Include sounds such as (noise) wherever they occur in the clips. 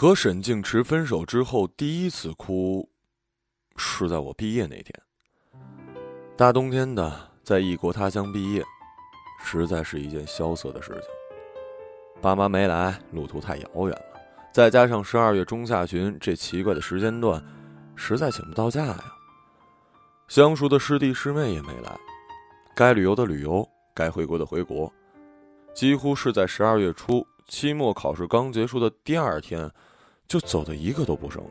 和沈静池分手之后，第一次哭，是在我毕业那天。大冬天的，在异国他乡毕业，实在是一件萧瑟的事情。爸妈没来，路途太遥远了，再加上十二月中下旬这奇怪的时间段，实在请不到假呀。相熟的师弟师妹也没来，该旅游的旅游，该回国的回国，几乎是在十二月初。期末考试刚结束的第二天，就走的一个都不剩了。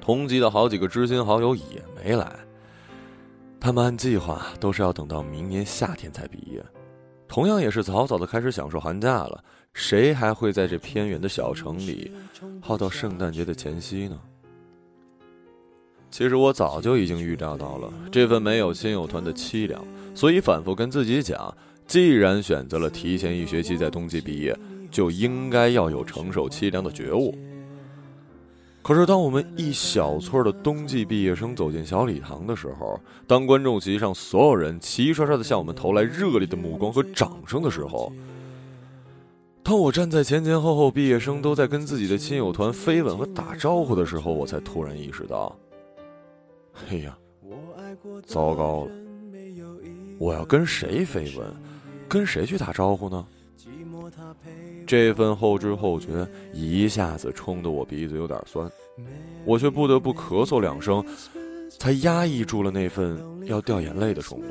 同级的好几个知心好友也没来，他们按计划都是要等到明年夏天才毕业，同样也是早早的开始享受寒假了。谁还会在这偏远的小城里耗到圣诞节的前夕呢？其实我早就已经预料到了这份没有亲友团的凄凉，所以反复跟自己讲。既然选择了提前一学期在冬季毕业，就应该要有承受凄凉的觉悟。可是，当我们一小撮的冬季毕业生走进小礼堂的时候，当观众席上所有人齐刷刷的向我们投来热烈的目光和掌声的时候，当我站在前前后后毕业生都在跟自己的亲友团飞吻和打招呼的时候，我才突然意识到：哎呀，糟糕了！我要跟谁飞吻？跟谁去打招呼呢？这份后知后觉一下子冲得我鼻子有点酸，我却不得不咳嗽两声，才压抑住了那份要掉眼泪的冲动。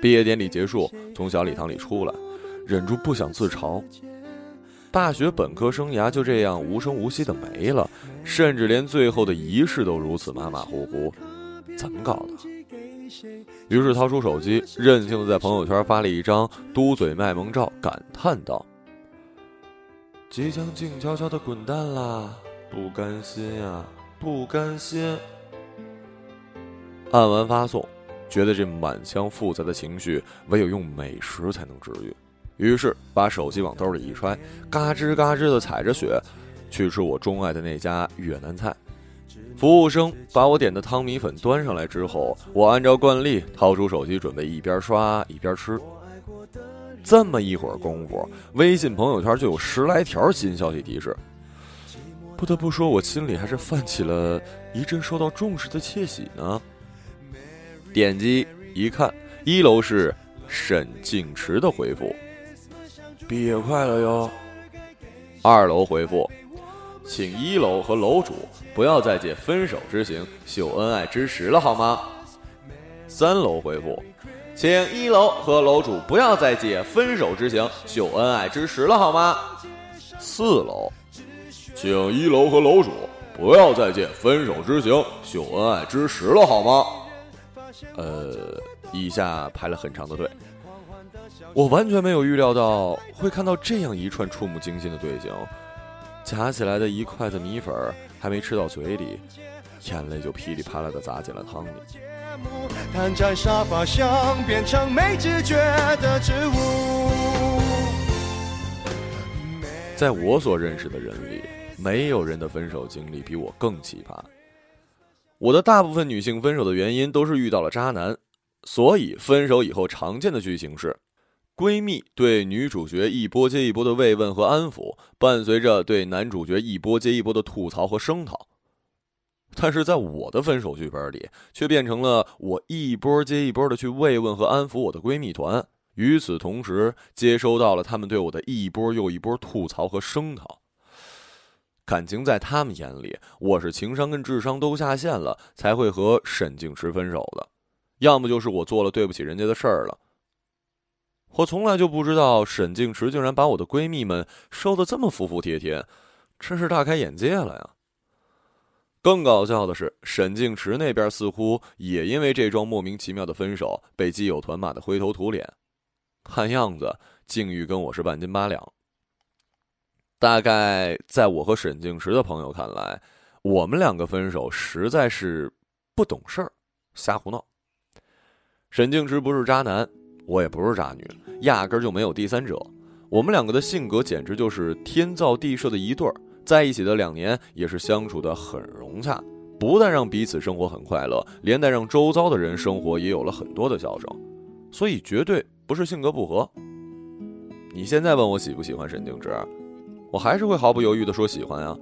毕业典礼结束，从小礼堂里出来，忍住不想自嘲。大学本科生涯就这样无声无息的没了，甚至连最后的仪式都如此马马虎虎，怎么搞的？于是掏出手机，任性的在朋友圈发了一张嘟嘴卖萌照，感叹道：“即将静悄悄的滚蛋啦，不甘心呀，不甘心。”按完发送，觉得这满腔复杂的情绪唯有用美食才能治愈，于是把手机往兜里一揣，嘎吱嘎吱的踩着雪，去吃我钟爱的那家越南菜。服务生把我点的汤米粉端上来之后，我按照惯例掏出手机，准备一边刷一边吃。这么一会儿功夫，微信朋友圈就有十来条新消息提示。不得不说，我心里还是泛起了一阵受到重视的窃喜呢。点击一看，一楼是沈静池的回复：“毕业快乐哟。”二楼回复。请一楼和楼主不要再借分手之行秀恩爱之实了，好吗？三楼回复，请一楼和楼主不要再借分手之行秀恩爱之实了，好吗？四楼，请一楼和楼主不要再借分手之行秀恩爱之实了，好吗？呃，以下排了很长的队，我完全没有预料到会看到这样一串触目惊心的队形。夹起来的一筷子米粉还没吃到嘴里，眼泪就噼里啪啦的砸进了汤里。在我所认识的人里，没有人的分手经历比我更奇葩。我的大部分女性分手的原因都是遇到了渣男，所以分手以后常见的剧情是。闺蜜对女主角一波接一波的慰问和安抚，伴随着对男主角一波接一波的吐槽和声讨。但是在我的分手剧本里，却变成了我一波接一波的去慰问和安抚我的闺蜜团，与此同时接收到了他们对我的一波又一波吐槽和声讨。感情在他们眼里，我是情商跟智商都下线了，才会和沈静池分手的，要么就是我做了对不起人家的事儿了。我从来就不知道沈静池竟然把我的闺蜜们收的这么服服帖帖，真是大开眼界了呀！更搞笑的是，沈静池那边似乎也因为这桩莫名其妙的分手被基友团骂得灰头土脸，看样子境遇跟我是半斤八两。大概在我和沈静池的朋友看来，我们两个分手实在是不懂事儿，瞎胡闹。沈静池不是渣男。我也不是渣女，压根就没有第三者。我们两个的性格简直就是天造地设的一对儿，在一起的两年也是相处的很融洽，不但让彼此生活很快乐，连带让周遭的人生活也有了很多的笑声。所以绝对不是性格不合。你现在问我喜不喜欢沈静之，我还是会毫不犹豫地说喜欢呀。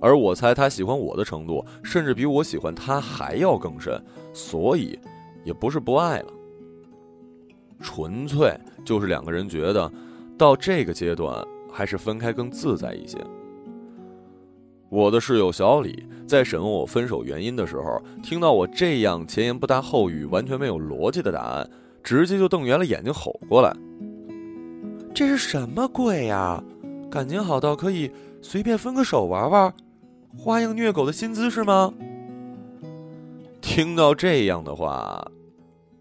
而我猜他喜欢我的程度，甚至比我喜欢他还要更深，所以也不是不爱了，纯粹就是两个人觉得到这个阶段还是分开更自在一些。我的室友小李在审问我分手原因的时候，听到我这样前言不搭后语、完全没有逻辑的答案，直接就瞪圆了眼睛吼过来：“这是什么鬼呀？感情好到可以随便分个手玩玩？”花样虐狗的新姿势吗？听到这样的话，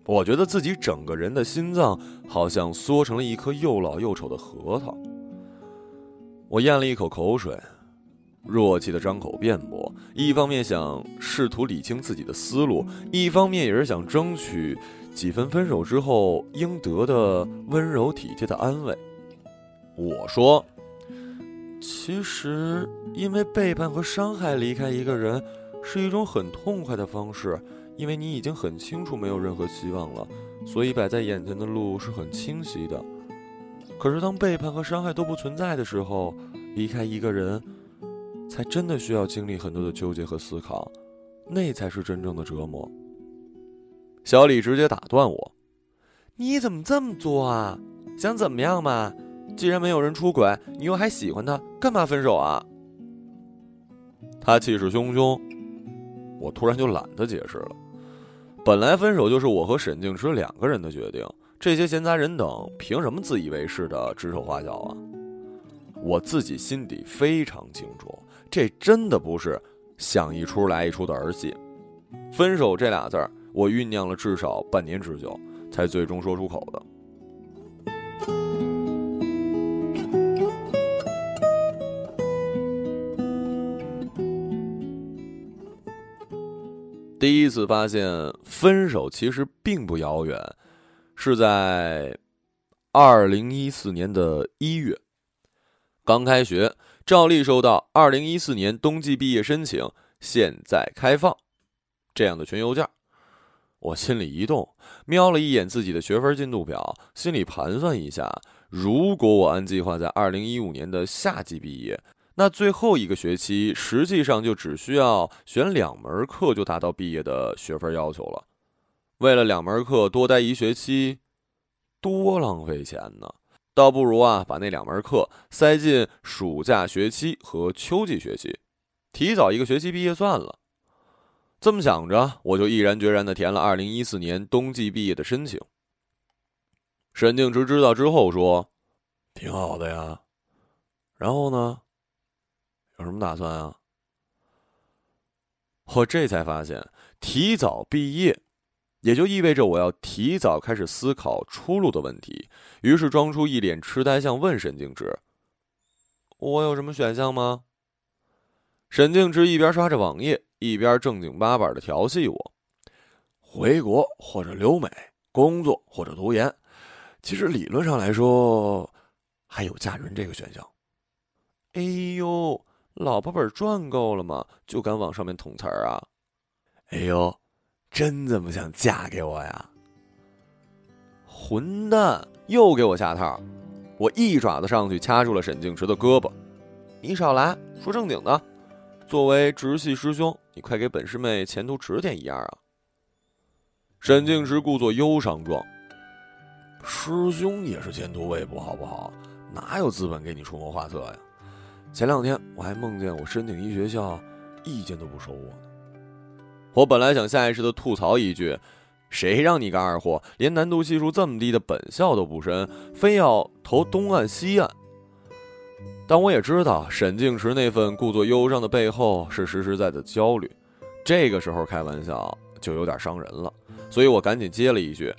我觉得自己整个人的心脏好像缩成了一颗又老又丑的核桃。我咽了一口口水，弱气的张口辩驳，一方面想试图理清自己的思路，一方面也是想争取几分分手之后应得的温柔体贴的安慰。我说。其实，因为背叛和伤害离开一个人，是一种很痛快的方式。因为你已经很清楚没有任何希望了，所以摆在眼前的路是很清晰的。可是，当背叛和伤害都不存在的时候，离开一个人，才真的需要经历很多的纠结和思考，那才是真正的折磨。小李直接打断我：“你怎么这么作啊？想怎么样嘛？”既然没有人出轨，你又还喜欢他，干嘛分手啊？他气势汹汹，我突然就懒得解释了。本来分手就是我和沈静池两个人的决定，这些闲杂人等凭什么自以为是的指手画脚啊？我自己心底非常清楚，这真的不是想一出来一出的儿戏。分手这俩字儿，我酝酿了至少半年之久，才最终说出口的。第一次发现分手其实并不遥远，是在二零一四年的一月，刚开学，照例收到二零一四年冬季毕业申请现在开放这样的群邮件，我心里一动，瞄了一眼自己的学分进度表，心里盘算一下，如果我按计划在二零一五年的夏季毕业。那最后一个学期，实际上就只需要选两门课就达到毕业的学分要求了。为了两门课多待一学期，多浪费钱呢！倒不如啊，把那两门课塞进暑假学期和秋季学期，提早一个学期毕业算了。这么想着，我就毅然决然地填了二零一四年冬季毕业的申请。沈静直知道之后说：“挺好的呀。”然后呢？有什么打算啊？我这才发现，提早毕业，也就意味着我要提早开始思考出路的问题。于是装出一脸痴呆相，问沈静之：“我有什么选项吗？”沈静之一边刷着网页，一边正经八百的调戏我：“回国或者留美工作或者读研，其实理论上来说，还有嫁人这个选项。”哎呦！老婆本赚够了吗？就敢往上面捅词儿啊！哎呦，真这么想嫁给我呀？混蛋，又给我下套！我一爪子上去掐住了沈静池的胳膊。你少来，说正经的。作为直系师兄，你快给本师妹前途指点一二啊！沈静池故作忧伤状。师兄也是前途未卜，好不好？哪有资本给你出谋划策呀？前两天我还梦见我申请一学校，意见都不收我呢。我本来想下意识的吐槽一句：“谁让你个二货，连难度系数这么低的本校都不申，非要投东岸西岸。”但我也知道沈静池那份故作忧伤的背后是实实在在的焦虑，这个时候开玩笑就有点伤人了，所以我赶紧接了一句：“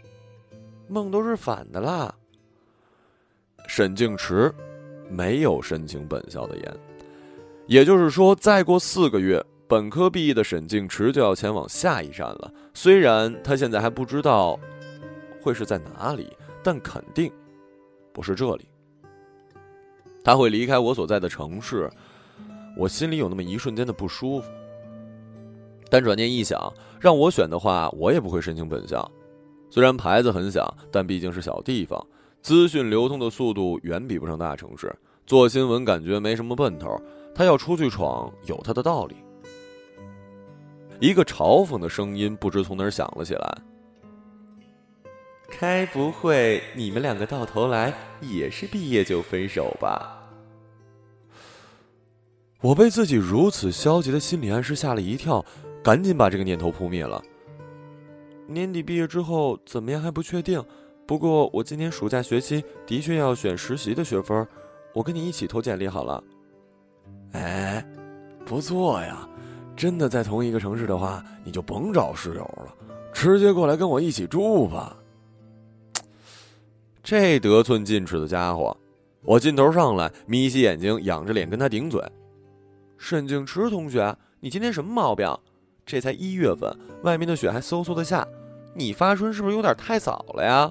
梦都是反的啦。”沈静池。没有申请本校的研，也就是说，再过四个月，本科毕业的沈静池就要前往下一站了。虽然他现在还不知道会是在哪里，但肯定不是这里。他会离开我所在的城市，我心里有那么一瞬间的不舒服。但转念一想，让我选的话，我也不会申请本校。虽然牌子很小，但毕竟是小地方。资讯流通的速度远比不上大城市，做新闻感觉没什么奔头，他要出去闯有他的道理。一个嘲讽的声音不知从哪儿响了起来。该不会你们两个到头来也是毕业就分手吧？我被自己如此消极的心理暗示吓了一跳，赶紧把这个念头扑灭了。年底毕业之后怎么样还不确定，不过我今年暑假学期的确要选实习的学分，我跟你一起投简历好了。哎，不错呀，真的在同一个城市的话，你就甭找室友了，直接过来跟我一起住吧。这得寸进尺的家伙，我劲头上来，眯起眼睛，仰着脸跟他顶嘴。沈静池同学，你今天什么毛病？这才一月份，外面的雪还嗖嗖的下，你发春是不是有点太早了呀？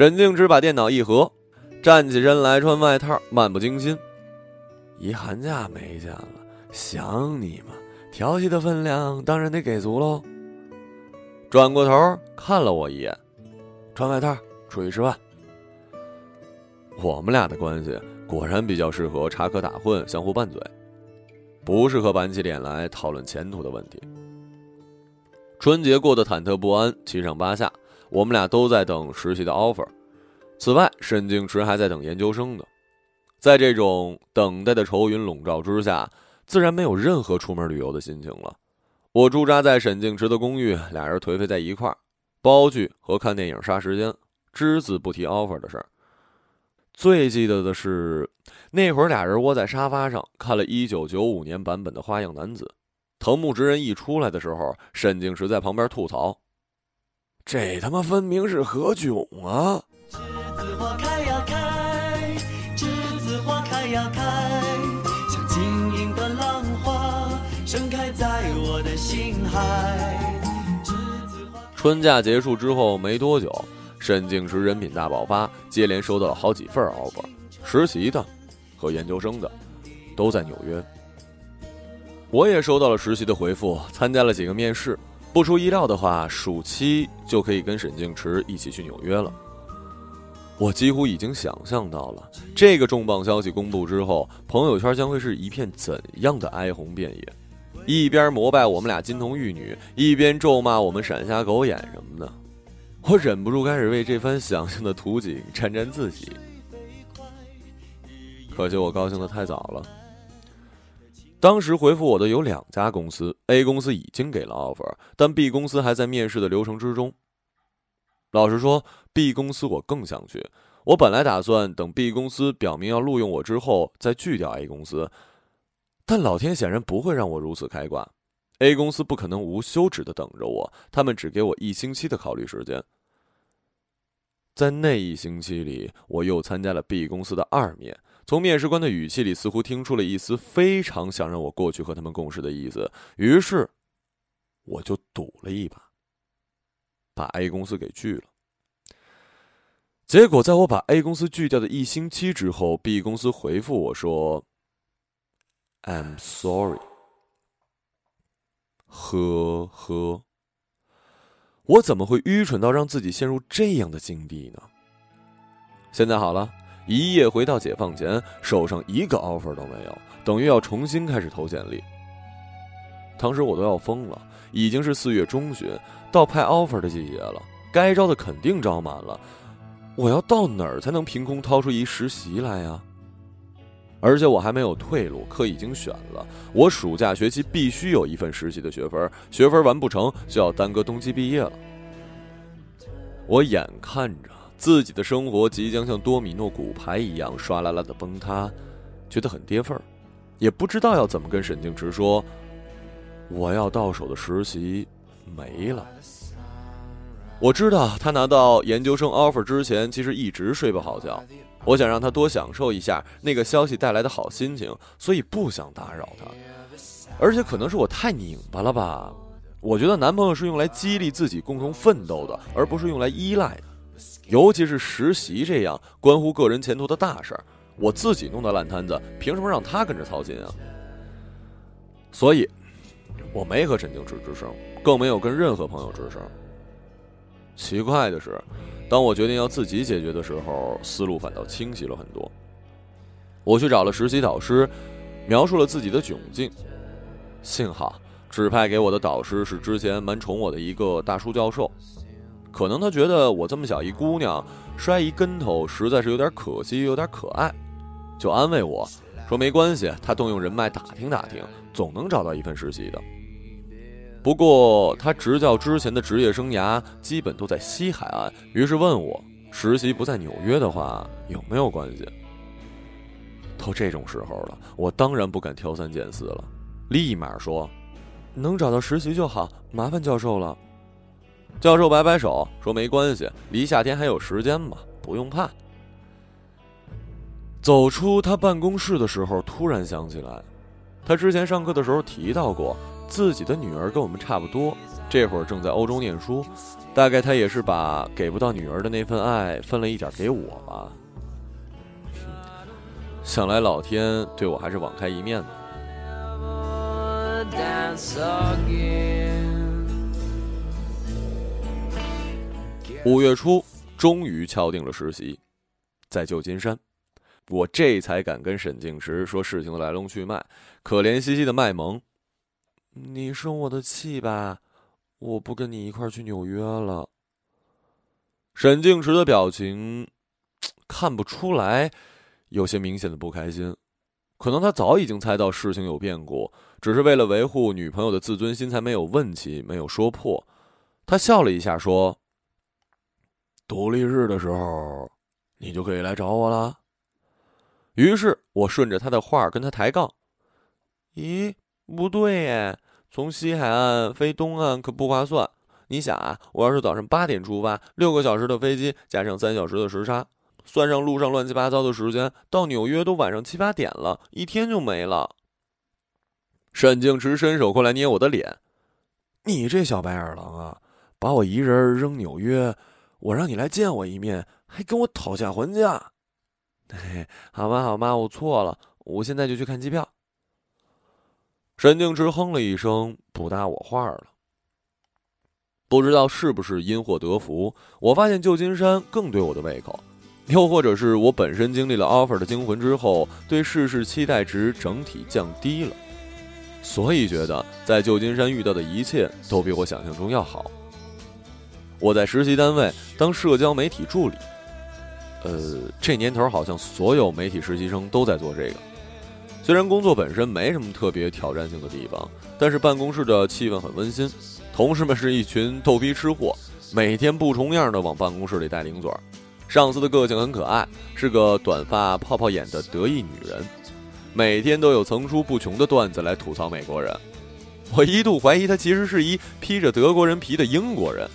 沈静之把电脑一合，站起身来，穿外套，漫不经心。一寒假没见了，想你嘛，调戏的分量当然得给足喽。转过头看了我一眼，穿外套。出去吃饭。我们俩的关系果然比较适合插科打诨、相互拌嘴，不适合板起脸来讨论前途的问题。春节过得忐忑不安，七上八下。我们俩都在等实习的 offer。此外，沈静池还在等研究生的。在这种等待的愁云笼罩之下，自然没有任何出门旅游的心情了。我驻扎在沈静池的公寓，俩人颓废在一块儿，煲剧和看电影杀时间。只字不提 offer 的事儿。最记得的是，那会儿俩人窝在沙发上看了一九九五年版本的《花样男子》，藤木直人一出来的时候，沈静池在旁边吐槽：“这他妈分明是何炅啊！”栀子花开呀开，栀子花开呀开，像晶莹的浪花盛开在我的心海。春假结束之后没多久。沈静时人品大爆发，接连收到了好几份 offer，实习的和研究生的，都在纽约。我也收到了实习的回复，参加了几个面试。不出意料的话，暑期就可以跟沈静池一起去纽约了。我几乎已经想象到了这个重磅消息公布之后，朋友圈将会是一片怎样的哀鸿遍野，一边膜拜我们俩金童玉女，一边咒骂我们闪瞎狗眼什么的。我忍不住开始为这番想象的图景沾沾自喜，可惜我高兴的太早了。当时回复我的有两家公司，A 公司已经给了 offer，但 B 公司还在面试的流程之中。老实说，B 公司我更想去。我本来打算等 B 公司表明要录用我之后再拒掉 A 公司，但老天显然不会让我如此开挂。A 公司不可能无休止的等着我，他们只给我一星期的考虑时间。在那一星期里，我又参加了 B 公司的二面，从面试官的语气里似乎听出了一丝非常想让我过去和他们共事的意思，于是我就赌了一把，把 A 公司给拒了。结果，在我把 A 公司拒掉的一星期之后，B 公司回复我说：“I'm sorry。”呵呵，我怎么会愚蠢到让自己陷入这样的境地呢？现在好了，一夜回到解放前，手上一个 offer 都没有，等于要重新开始投简历。当时我都要疯了，已经是四月中旬，到派 offer 的季节了，该招的肯定招满了，我要到哪儿才能凭空掏出一实习来呀？而且我还没有退路，课已经选了。我暑假学期必须有一份实习的学分，学分完不成就要耽搁冬季毕业了。我眼看着自己的生活即将像多米诺骨牌一样唰啦啦的崩塌，觉得很跌份儿，也不知道要怎么跟沈静池说，我要到手的实习没了。我知道他拿到研究生 offer 之前，其实一直睡不好觉。我想让他多享受一下那个消息带来的好心情，所以不想打扰他。而且可能是我太拧巴了吧？我觉得男朋友是用来激励自己共同奋斗的，而不是用来依赖的。尤其是实习这样关乎个人前途的大事儿，我自己弄的烂摊子，凭什么让他跟着操心啊？所以，我没和陈静池吱声，更没有跟任何朋友吱声。奇怪的是。当我决定要自己解决的时候，思路反倒清晰了很多。我去找了实习导师，描述了自己的窘境。幸好指派给我的导师是之前蛮宠我的一个大叔教授，可能他觉得我这么小一姑娘摔一跟头实在是有点可惜，有点可爱，就安慰我说没关系，他动用人脉打听打听，总能找到一份实习的。不过他执教之前的职业生涯基本都在西海岸，于是问我实习不在纽约的话有没有关系。到这种时候了，我当然不敢挑三拣四了，立马说：“能找到实习就好，麻烦教授了。”教授摆摆手说：“没关系，离夏天还有时间嘛，不用怕。”走出他办公室的时候，突然想起来，他之前上课的时候提到过，自己的女儿跟我们差不多，这会儿正在欧洲念书，大概他也是把给不到女儿的那份爱分了一点给我吧。想来老天对我还是网开一面的。五月初，终于敲定了实习，在旧金山，我这才敢跟沈静池说事情的来龙去脉，可怜兮兮的卖萌：“你生我的气吧，我不跟你一块去纽约了。”沈静池的表情看不出来。有些明显的不开心，可能他早已经猜到事情有变故，只是为了维护女朋友的自尊心才没有问起，没有说破。他笑了一下，说：“独立日的时候，你就可以来找我了。”于是我顺着他的话跟他抬杠：“咦，不对耶，从西海岸飞东岸可不划算。你想啊，我要是早上八点出发，六个小时的飞机加上三小时的时差。”算上路上乱七八糟的时间，到纽约都晚上七八点了，一天就没了。沈静池伸手过来捏我的脸：“你这小白眼狼啊，把我一人扔纽约，我让你来见我一面，还跟我讨价还价。(laughs) ”“嘿，好吧，好吧，我错了，我现在就去看机票。”沈静池哼了一声，不搭我话了。不知道是不是因祸得福，我发现旧金山更对我的胃口。又或者是我本身经历了 offer 的惊魂之后，对世事期待值整体降低了，所以觉得在旧金山遇到的一切都比我想象中要好。我在实习单位当社交媒体助理，呃，这年头好像所有媒体实习生都在做这个。虽然工作本身没什么特别挑战性的地方，但是办公室的气氛很温馨，同事们是一群逗逼吃货，每天不重样的往办公室里带零嘴儿。上司的个性很可爱，是个短发泡泡眼的得意女人，每天都有层出不穷的段子来吐槽美国人。我一度怀疑她其实是一披着德国人皮的英国人。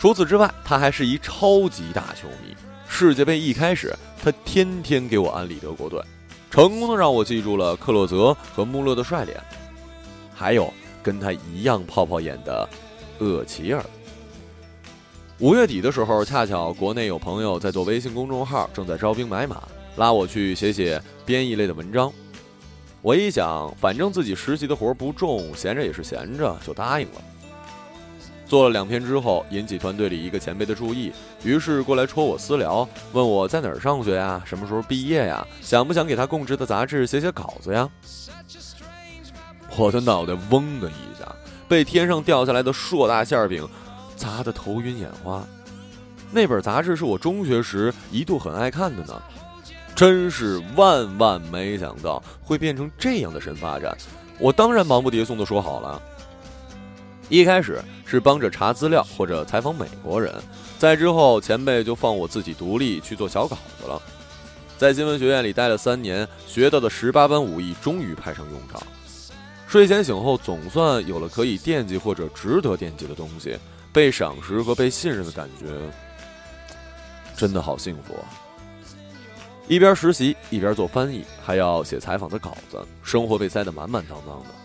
除此之外，他还是一超级大球迷。世界杯一开始，他天天给我安利德国队，成功的让我记住了克洛泽和穆勒的帅脸，还有跟他一样泡泡眼的厄齐尔。五月底的时候，恰巧国内有朋友在做微信公众号，正在招兵买马，拉我去写写编译类的文章。我一想，反正自己实习的活不重，闲着也是闲着，就答应了。做了两篇之后，引起团队里一个前辈的注意，于是过来戳我私聊，问我在哪儿上学呀，什么时候毕业呀，想不想给他供职的杂志写写稿子呀？我的脑袋嗡的一下，被天上掉下来的硕大馅饼。砸得头晕眼花，那本杂志是我中学时一度很爱看的呢，真是万万没想到会变成这样的神发展。我当然忙不迭送的说好了。一开始是帮着查资料或者采访美国人，再之后前辈就放我自己独立去做小稿子了。在新闻学院里待了三年，学到的十八般武艺终于派上用场。睡前醒后，总算有了可以惦记或者值得惦记的东西。被赏识和被信任的感觉，真的好幸福啊！一边实习一边做翻译，还要写采访的稿子，生活被塞得满满当当的。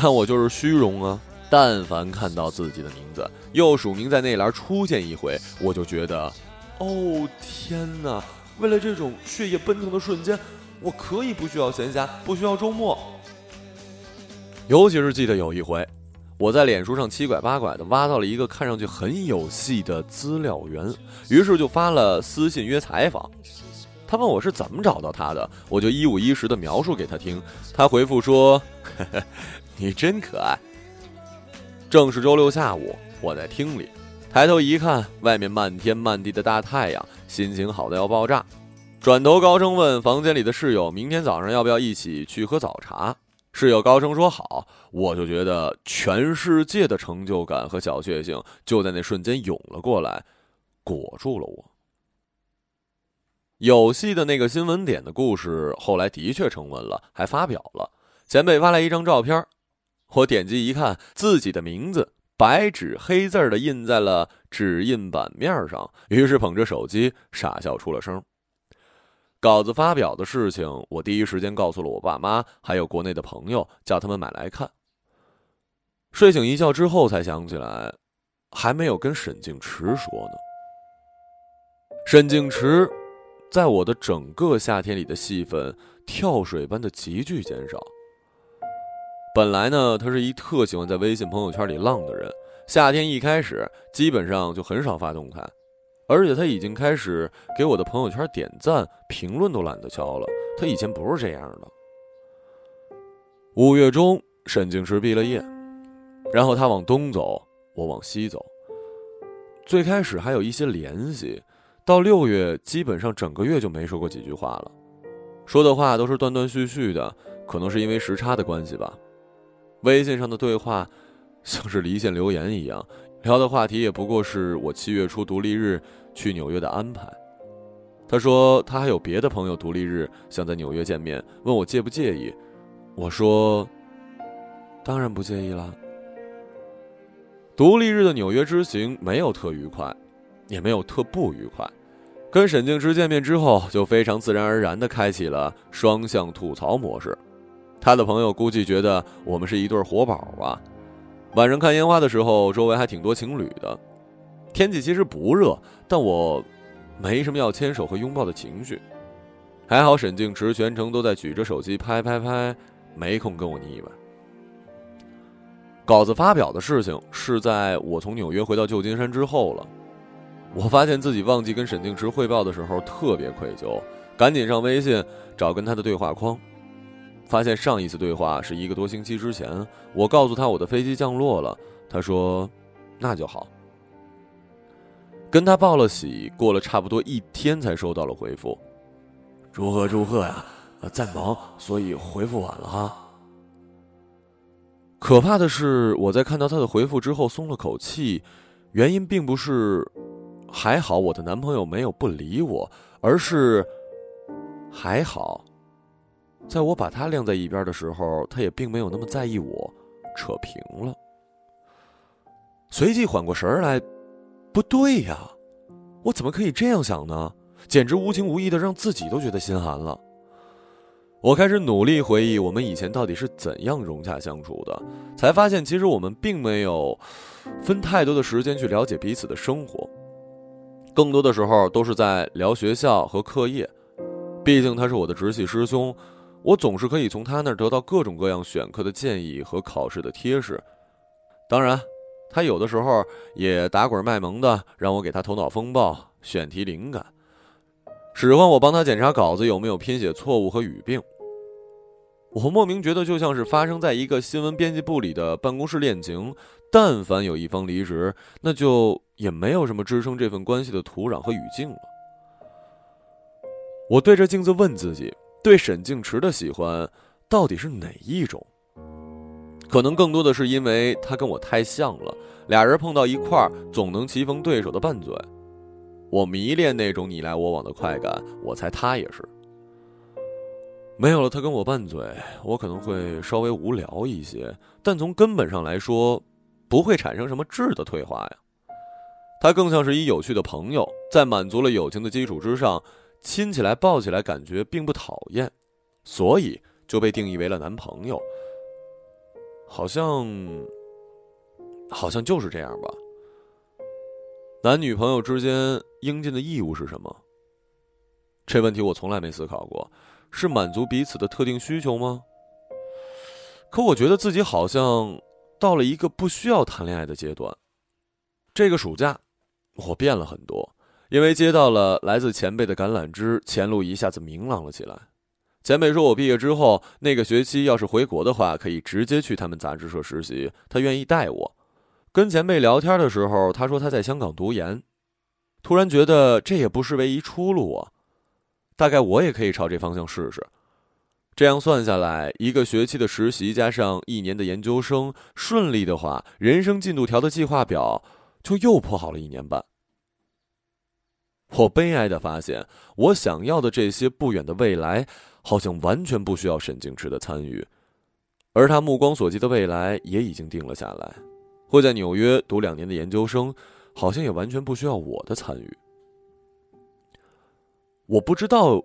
但我就是虚荣啊！但凡看到自己的名字又署名在那栏出现一回，我就觉得，哦天哪！为了这种血液奔腾的瞬间，我可以不需要闲暇，不需要周末。尤其是记得有一回。我在脸书上七拐八拐的挖到了一个看上去很有戏的资料源，于是就发了私信约采访。他问我是怎么找到他的，我就一五一十的描述给他听。他回复说：“你真可爱。”正是周六下午，我在厅里，抬头一看，外面漫天漫地的大太阳，心情好的要爆炸。转头高声问房间里的室友：“明天早上要不要一起去喝早茶？”室友高声说：“好。”我就觉得全世界的成就感和小确幸就在那瞬间涌了过来，裹住了我。有戏的那个新闻点的故事后来的确成文了，还发表了。前辈发来一张照片，我点击一看，自己的名字白纸黑字的印在了纸印版面上，于是捧着手机傻笑出了声。稿子发表的事情，我第一时间告诉了我爸妈，还有国内的朋友，叫他们买来看。睡醒一觉之后才想起来，还没有跟沈静池说呢。沈静池。在我的整个夏天里的戏份跳水般的急剧减少。本来呢，他是一特喜欢在微信朋友圈里浪的人，夏天一开始基本上就很少发动态，而且他已经开始给我的朋友圈点赞、评论都懒得敲了。他以前不是这样的。五月中，沈静池毕了业，然后他往东走，我往西走。最开始还有一些联系。到六月，基本上整个月就没说过几句话了，说的话都是断断续续的，可能是因为时差的关系吧。微信上的对话 (laughs) 像是离线留言一样，聊的话题也不过是我七月初独立日去纽约的安排。他说他还有别的朋友独立日想在纽约见面，问我介不介意。我说当然不介意了。独立日的纽约之行没有特愉快，也没有特不愉快。跟沈静之见面之后，就非常自然而然地开启了双向吐槽模式。他的朋友估计觉得我们是一对活宝吧。晚上看烟花的时候，周围还挺多情侣的。天气其实不热，但我没什么要牵手和拥抱的情绪。还好沈静池全程都在举着手机拍拍拍，没空跟我腻歪。稿子发表的事情是在我从纽约回到旧金山之后了。我发现自己忘记跟沈静池汇报的时候特别愧疚，赶紧上微信找跟他的对话框，发现上一次对话是一个多星期之前。我告诉他我的飞机降落了，他说：“那就好。”跟他报了喜，过了差不多一天才收到了回复：“祝贺祝贺呀，在忙，所以回复晚了哈。”可怕的是，我在看到他的回复之后松了口气，原因并不是。还好我的男朋友没有不理我，而是还好，在我把他晾在一边的时候，他也并没有那么在意我，扯平了。随即缓过神来，不对呀，我怎么可以这样想呢？简直无情无义的让自己都觉得心寒了。我开始努力回忆我们以前到底是怎样融洽相处的，才发现其实我们并没有分太多的时间去了解彼此的生活。更多的时候都是在聊学校和课业，毕竟他是我的直系师兄，我总是可以从他那儿得到各种各样选课的建议和考试的贴士。当然，他有的时候也打滚卖萌的让我给他头脑风暴、选题灵感，使唤我帮他检查稿子有没有拼写错误和语病。我莫名觉得就像是发生在一个新闻编辑部里的办公室恋情，但凡有一方离职，那就。也没有什么支撑这份关系的土壤和语境了。我对着镜子问自己：对沈静池的喜欢到底是哪一种？可能更多的是因为他跟我太像了，俩人碰到一块儿总能棋逢对手的拌嘴。我迷恋那种你来我往的快感，我猜他也是。没有了他跟我拌嘴，我可能会稍微无聊一些，但从根本上来说，不会产生什么质的退化呀。他更像是一有趣的朋友，在满足了友情的基础之上，亲起来抱起来感觉并不讨厌，所以就被定义为了男朋友。好像，好像就是这样吧。男女朋友之间应尽的义务是什么？这问题我从来没思考过，是满足彼此的特定需求吗？可我觉得自己好像到了一个不需要谈恋爱的阶段。这个暑假。我变了很多，因为接到了来自前辈的橄榄枝，前路一下子明朗了起来。前辈说我毕业之后那个学期要是回国的话，可以直接去他们杂志社实习，他愿意带我。跟前辈聊天的时候，他说他在香港读研，突然觉得这也不是唯一出路啊，大概我也可以朝这方向试试。这样算下来，一个学期的实习加上一年的研究生，顺利的话，人生进度条的计划表就又铺好了一年半。我悲哀的发现，我想要的这些不远的未来，好像完全不需要沈静池的参与，而他目光所及的未来也已经定了下来，会在纽约读两年的研究生，好像也完全不需要我的参与。我不知道。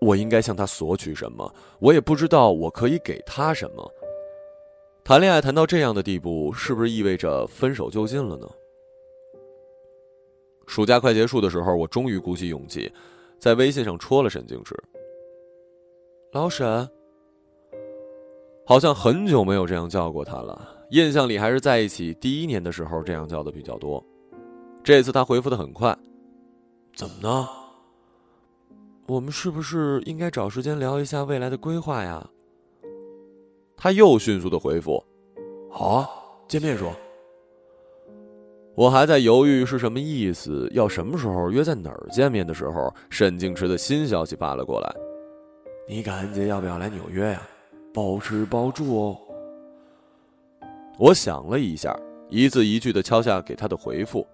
我应该向他索取什么？我也不知道我可以给他什么。谈恋爱谈到这样的地步，是不是意味着分手就近了呢？暑假快结束的时候，我终于鼓起勇气，在微信上戳了沈静之。老沈，好像很久没有这样叫过他了。印象里还是在一起第一年的时候这样叫的比较多。这次他回复的很快，怎么呢？我们是不是应该找时间聊一下未来的规划呀？他又迅速的回复：“好啊，见面说。”我还在犹豫是什么意思，要什么时候约在哪儿见面的时候，沈静池的新消息发了过来：“你感恩节要不要来纽约呀？包吃包住哦。”我想了一下，一字一句的敲下给他的回复：“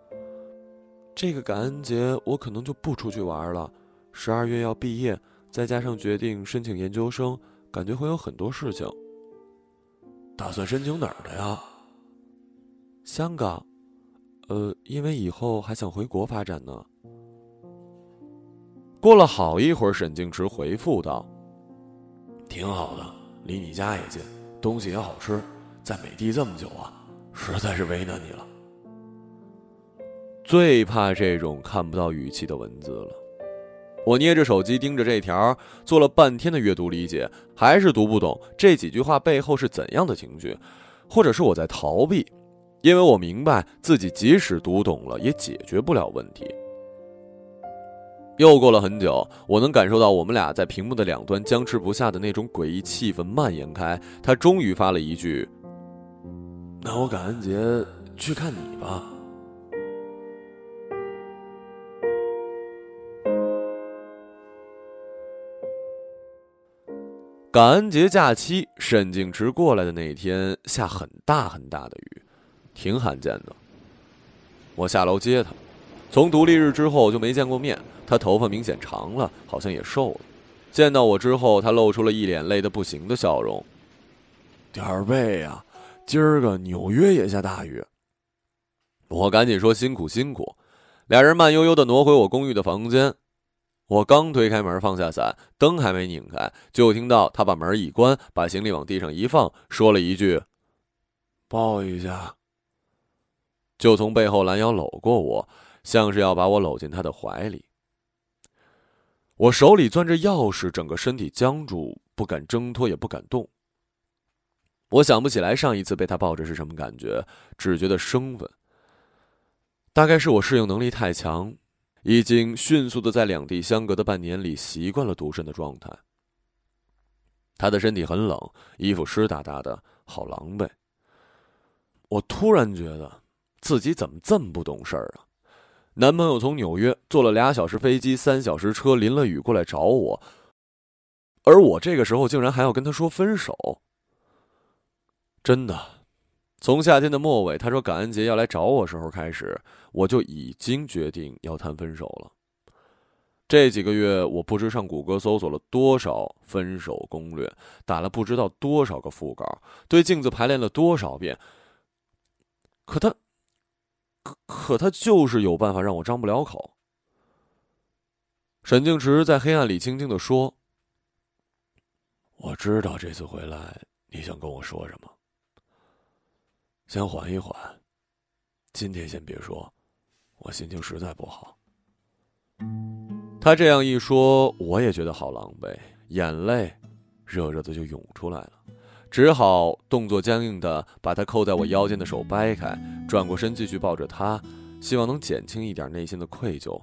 这个感恩节我可能就不出去玩了。”十二月要毕业，再加上决定申请研究生，感觉会有很多事情。打算申请哪儿的呀？香港，呃，因为以后还想回国发展呢。过了好一会儿，沈静池回复道：“挺好的，离你家也近，东西也好吃，在美的这么久啊，实在是为难你了。”最怕这种看不到语气的文字了。我捏着手机盯着这条，做了半天的阅读理解，还是读不懂这几句话背后是怎样的情绪，或者是我在逃避，因为我明白自己即使读懂了，也解决不了问题。又过了很久，我能感受到我们俩在屏幕的两端僵持不下的那种诡异气氛蔓延开。他终于发了一句：“那我感恩节去看你吧。”感恩节假期，沈静池过来的那天下很大很大的雨，挺罕见的。我下楼接他，从独立日之后就没见过面。他头发明显长了，好像也瘦了。见到我之后，他露出了一脸累得不行的笑容。点儿背呀，今儿个纽约也下大雨。我赶紧说辛苦辛苦。俩人慢悠悠的挪回我公寓的房间。我刚推开门，放下伞，灯还没拧开，就听到他把门一关，把行李往地上一放，说了一句：“抱一下。”就从背后拦腰搂过我，像是要把我搂进他的怀里。我手里攥着钥匙，整个身体僵住，不敢挣脱，也不敢动。我想不起来上一次被他抱着是什么感觉，只觉得生分。大概是我适应能力太强。已经迅速的在两地相隔的半年里习惯了独身的状态。他的身体很冷，衣服湿哒哒的，好狼狈。我突然觉得自己怎么这么不懂事儿啊！男朋友从纽约坐了俩小时飞机，三小时车，淋了雨过来找我，而我这个时候竟然还要跟他说分手。真的。从夏天的末尾，他说感恩节要来找我时候开始，我就已经决定要谈分手了。这几个月，我不知上谷歌搜索了多少分手攻略，打了不知道多少个副稿，对镜子排练了多少遍。可他，可可他就是有办法让我张不了口。沈静池在黑暗里轻轻的说：“我知道这次回来你想跟我说什么。”先缓一缓，今天先别说，我心情实在不好。他这样一说，我也觉得好狼狈，眼泪热热的就涌出来了，只好动作僵硬的把他扣在我腰间的手掰开，转过身继续抱着他，希望能减轻一点内心的愧疚。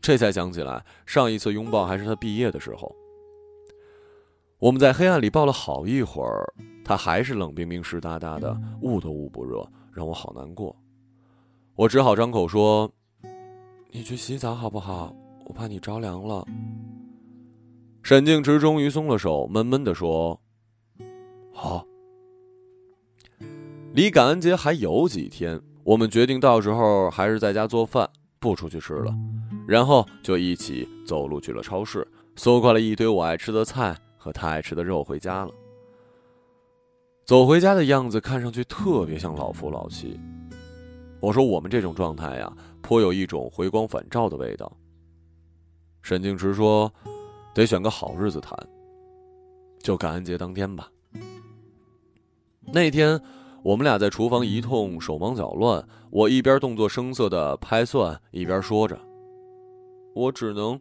这才想起来，上一次拥抱还是他毕业的时候。我们在黑暗里抱了好一会儿，他还是冷冰冰、湿哒哒的，捂都捂不热，让我好难过。我只好张口说：“你去洗澡好不好？我怕你着凉了。”沈静池终于松了手，闷闷的说：“好。”离感恩节还有几天，我们决定到时候还是在家做饭，不出去吃了，然后就一起走路去了超市，搜刮了一堆我爱吃的菜。和他爱吃的肉回家了。走回家的样子看上去特别像老夫老妻。我说我们这种状态呀，颇有一种回光返照的味道。沈静池说：“得选个好日子谈，就感恩节当天吧。”那天我们俩在厨房一通手忙脚乱，我一边动作生涩的拍蒜，一边说着：“我只能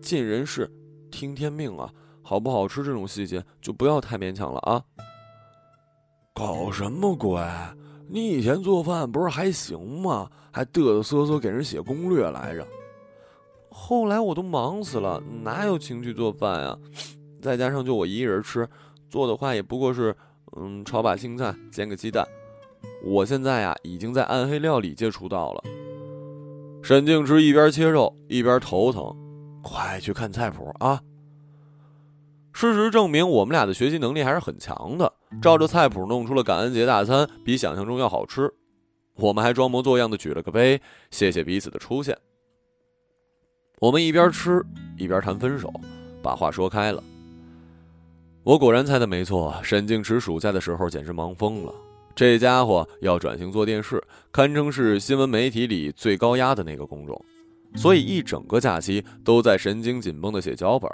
尽人事，听天命啊。”好不好吃这种细节就不要太勉强了啊！搞什么鬼？你以前做饭不是还行吗？还嘚嘚瑟瑟给人写攻略来着。后来我都忙死了，哪有情趣做饭啊？再加上就我一人吃，做的话也不过是嗯炒把青菜，煎个鸡蛋。我现在呀已经在暗黑料理界出道了。沈静之一边切肉一边头疼，快去看菜谱啊！事实证明，我们俩的学习能力还是很强的。照着菜谱弄出了感恩节大餐，比想象中要好吃。我们还装模作样的举了个杯，谢谢彼此的出现。我们一边吃一边谈分手，把话说开了。我果然猜的没错，沈静池暑假的时候简直忙疯了。这家伙要转型做电视，堪称是新闻媒体里最高压的那个工种，所以一整个假期都在神经紧绷的写脚本。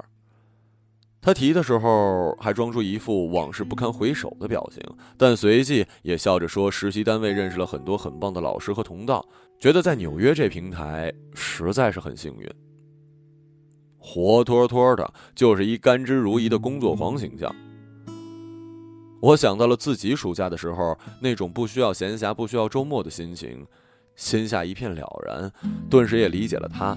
他提的时候还装出一副往事不堪回首的表情，但随即也笑着说：“实习单位认识了很多很棒的老师和同道，觉得在纽约这平台实在是很幸运。”活脱脱的就是一甘之如饴的工作狂形象。我想到了自己暑假的时候那种不需要闲暇、不需要周末的心情，心下一片了然，顿时也理解了他。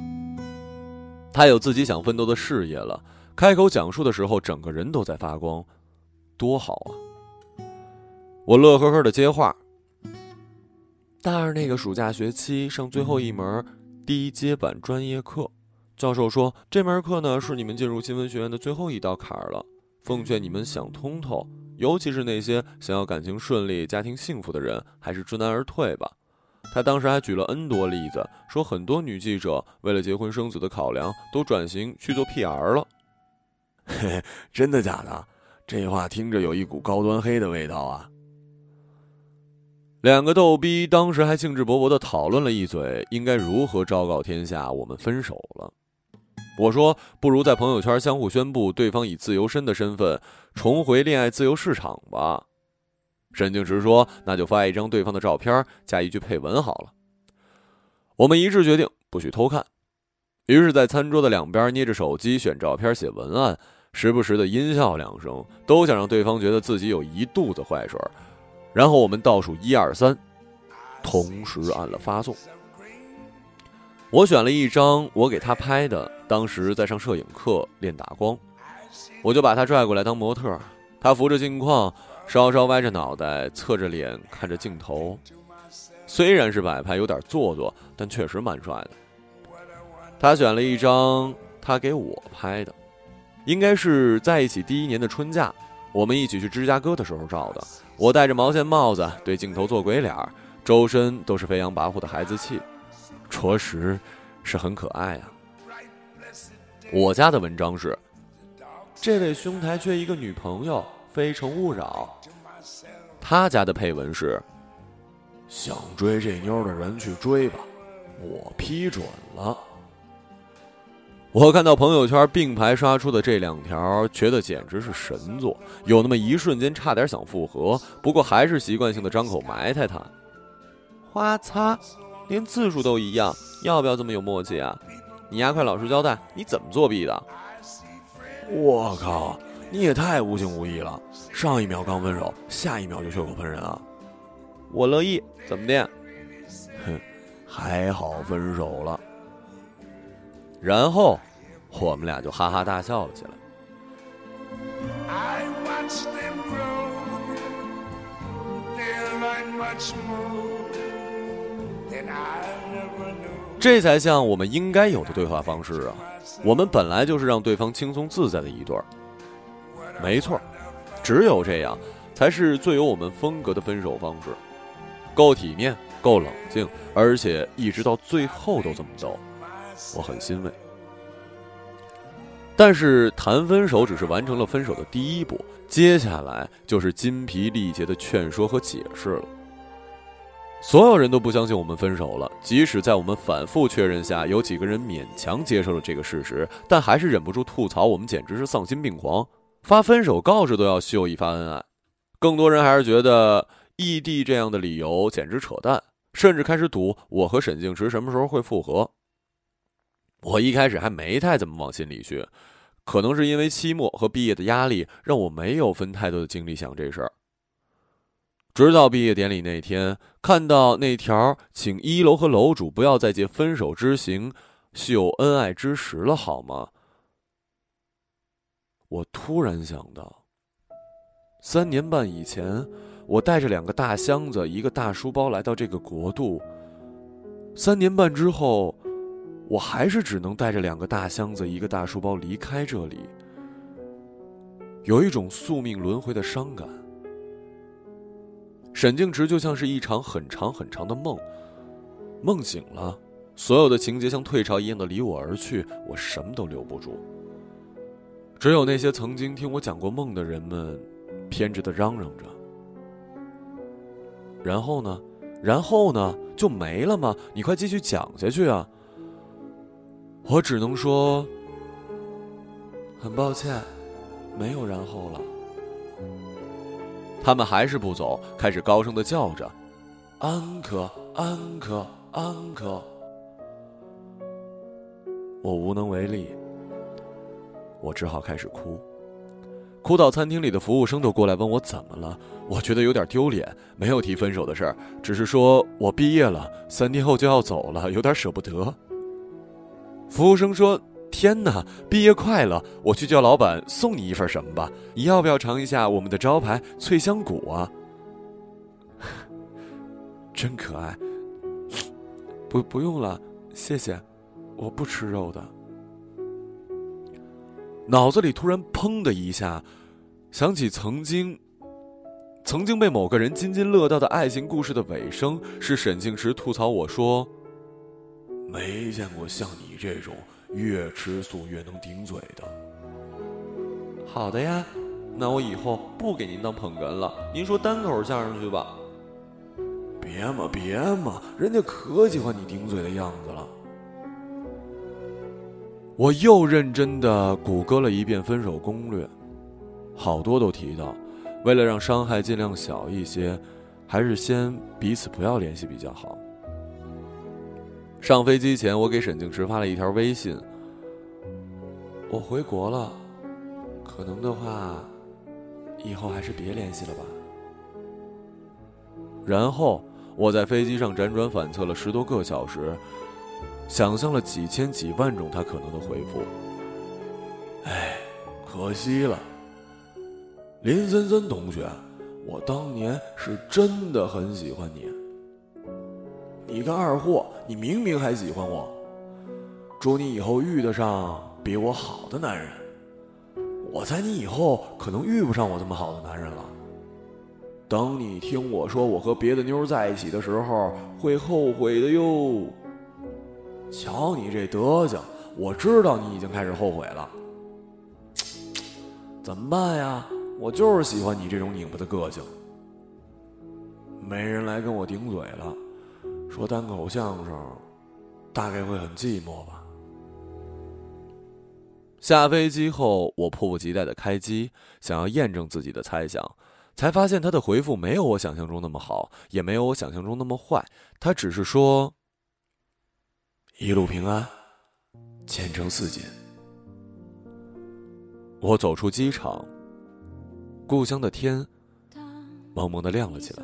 他有自己想奋斗的事业了。开口讲述的时候，整个人都在发光，多好啊！我乐呵呵的接话。大二那个暑假学期上最后一门低阶版专业课，教授说这门课呢是你们进入新闻学院的最后一道坎儿了，奉劝你们想通透，尤其是那些想要感情顺利、家庭幸福的人，还是知难而退吧。他当时还举了 N 多例子，说很多女记者为了结婚生子的考量，都转型去做 PR 了。嘿嘿，真的假的？这话听着有一股高端黑的味道啊！两个逗逼当时还兴致勃勃地讨论了一嘴，应该如何昭告天下我们分手了。我说，不如在朋友圈相互宣布对方以自由身的身份重回恋爱自由市场吧。沈静池说：“那就发一张对方的照片，加一句配文好了。”我们一致决定不许偷看。于是，在餐桌的两边捏着手机选照片、写文案，时不时的阴笑两声，都想让对方觉得自己有一肚子坏水。然后我们倒数一二三，同时按了发送。我选了一张我给他拍的，当时在上摄影课练打光，我就把他拽过来当模特。他扶着镜框，稍稍歪着脑袋，侧着脸看着镜头，虽然是摆拍，有点做作，但确实蛮帅的。他选了一张他给我拍的，应该是在一起第一年的春假，我们一起去芝加哥的时候照的。我戴着毛线帽子，对镜头做鬼脸，周身都是飞扬跋扈的孩子气，着实是很可爱啊。我家的文章是：这位兄台缺一个女朋友，非诚勿扰。他家的配文是：想追这妞的人去追吧，我批准了。我看到朋友圈并排刷出的这两条，觉得简直是神作，有那么一瞬间差点想复合，不过还是习惯性的张口埋汰他。花擦，连字数都一样，要不要这么有默契啊？你丫快老实交代，你怎么作弊的？我靠，你也太无情无义了！上一秒刚分手，下一秒就血口喷人啊！我乐意，怎么的？哼，还好分手了。然后我们俩就哈哈大笑了起来。这才像我们应该有的对话方式啊！我们本来就是让对方轻松自在的一对儿。没错，只有这样，才是最有我们风格的分手方式，够体面，够冷静，而且一直到最后都这么逗，我很欣慰。但是谈分手只是完成了分手的第一步，接下来就是精疲力竭的劝说和解释了。所有人都不相信我们分手了，即使在我们反复确认下，有几个人勉强接受了这个事实，但还是忍不住吐槽我们简直是丧心病狂，发分手告示都要秀一发恩爱。更多人还是觉得异地这样的理由简直扯淡，甚至开始赌我和沈静池什么时候会复合。我一开始还没太怎么往心里去，可能是因为期末和毕业的压力，让我没有分太多的精力想这事儿。直到毕业典礼那天，看到那条请一楼和楼主不要再借分手之行秀恩爱之时了，好吗？我突然想到，三年半以前，我带着两个大箱子、一个大书包来到这个国度。三年半之后，我还是只能带着两个大箱子、一个大书包离开这里，有一种宿命轮回的伤感。沈静池就像是一场很长很长的梦，梦醒了，所有的情节像退潮一样的离我而去，我什么都留不住。只有那些曾经听我讲过梦的人们，偏执的嚷嚷着。然后呢？然后呢？就没了吗？你快继续讲下去啊！我只能说，很抱歉，没有然后了。他们还是不走，开始高声的叫着：“安可，安可，安可。”我无能为力，我只好开始哭，哭到餐厅里的服务生都过来问我怎么了。我觉得有点丢脸，没有提分手的事儿，只是说我毕业了，三天后就要走了，有点舍不得。服务生说。天哪！毕业快乐！我去叫老板送你一份什么吧？你要不要尝一下我们的招牌脆香骨啊？(laughs) 真可爱！不，不用了，谢谢，我不吃肉的。脑子里突然砰的一下，想起曾经，曾经被某个人津津乐道的爱情故事的尾声，是沈静时吐槽我说：“没见过像你这种。”越吃素越能顶嘴的。好的呀，那我以后不给您当捧哏了，您说单口相声去吧。别嘛别嘛，人家可喜欢你顶嘴的样子了。我又认真的谷歌了一遍分手攻略，好多都提到，为了让伤害尽量小一些，还是先彼此不要联系比较好。上飞机前，我给沈静池发了一条微信：“我回国了，可能的话，以后还是别联系了吧。”然后我在飞机上辗转反侧了十多个小时，想象了几千几万种他可能的回复。唉，可惜了，林森森同学，我当年是真的很喜欢你。你个二货，你明明还喜欢我。祝你以后遇得上比我好的男人。我猜你以后可能遇不上我这么好的男人了。等你听我说我和别的妞在一起的时候，会后悔的哟。瞧你这德行，我知道你已经开始后悔了。怎么办呀？我就是喜欢你这种拧巴的个性。没人来跟我顶嘴了。说单口相声，大概会很寂寞吧。下飞机后，我迫不及待的开机，想要验证自己的猜想，才发现他的回复没有我想象中那么好，也没有我想象中那么坏。他只是说：“一路平安，前程似锦。”我走出机场，故乡的天蒙蒙的亮了起来。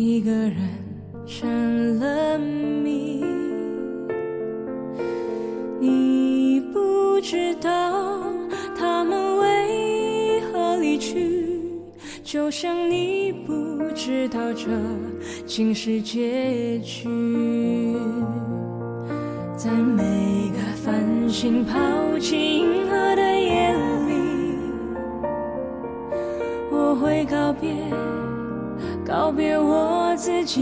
一个人成了谜，你不知道他们为何离去，就像你不知道这竟是结局。在每个繁星抛弃银河的夜里，我会告别，告别我自己，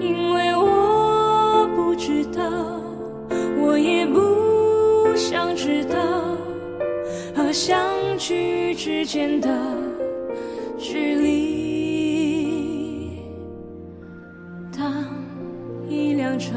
因为我不知道，我也不想知道，和相聚之间的距离。当一辆车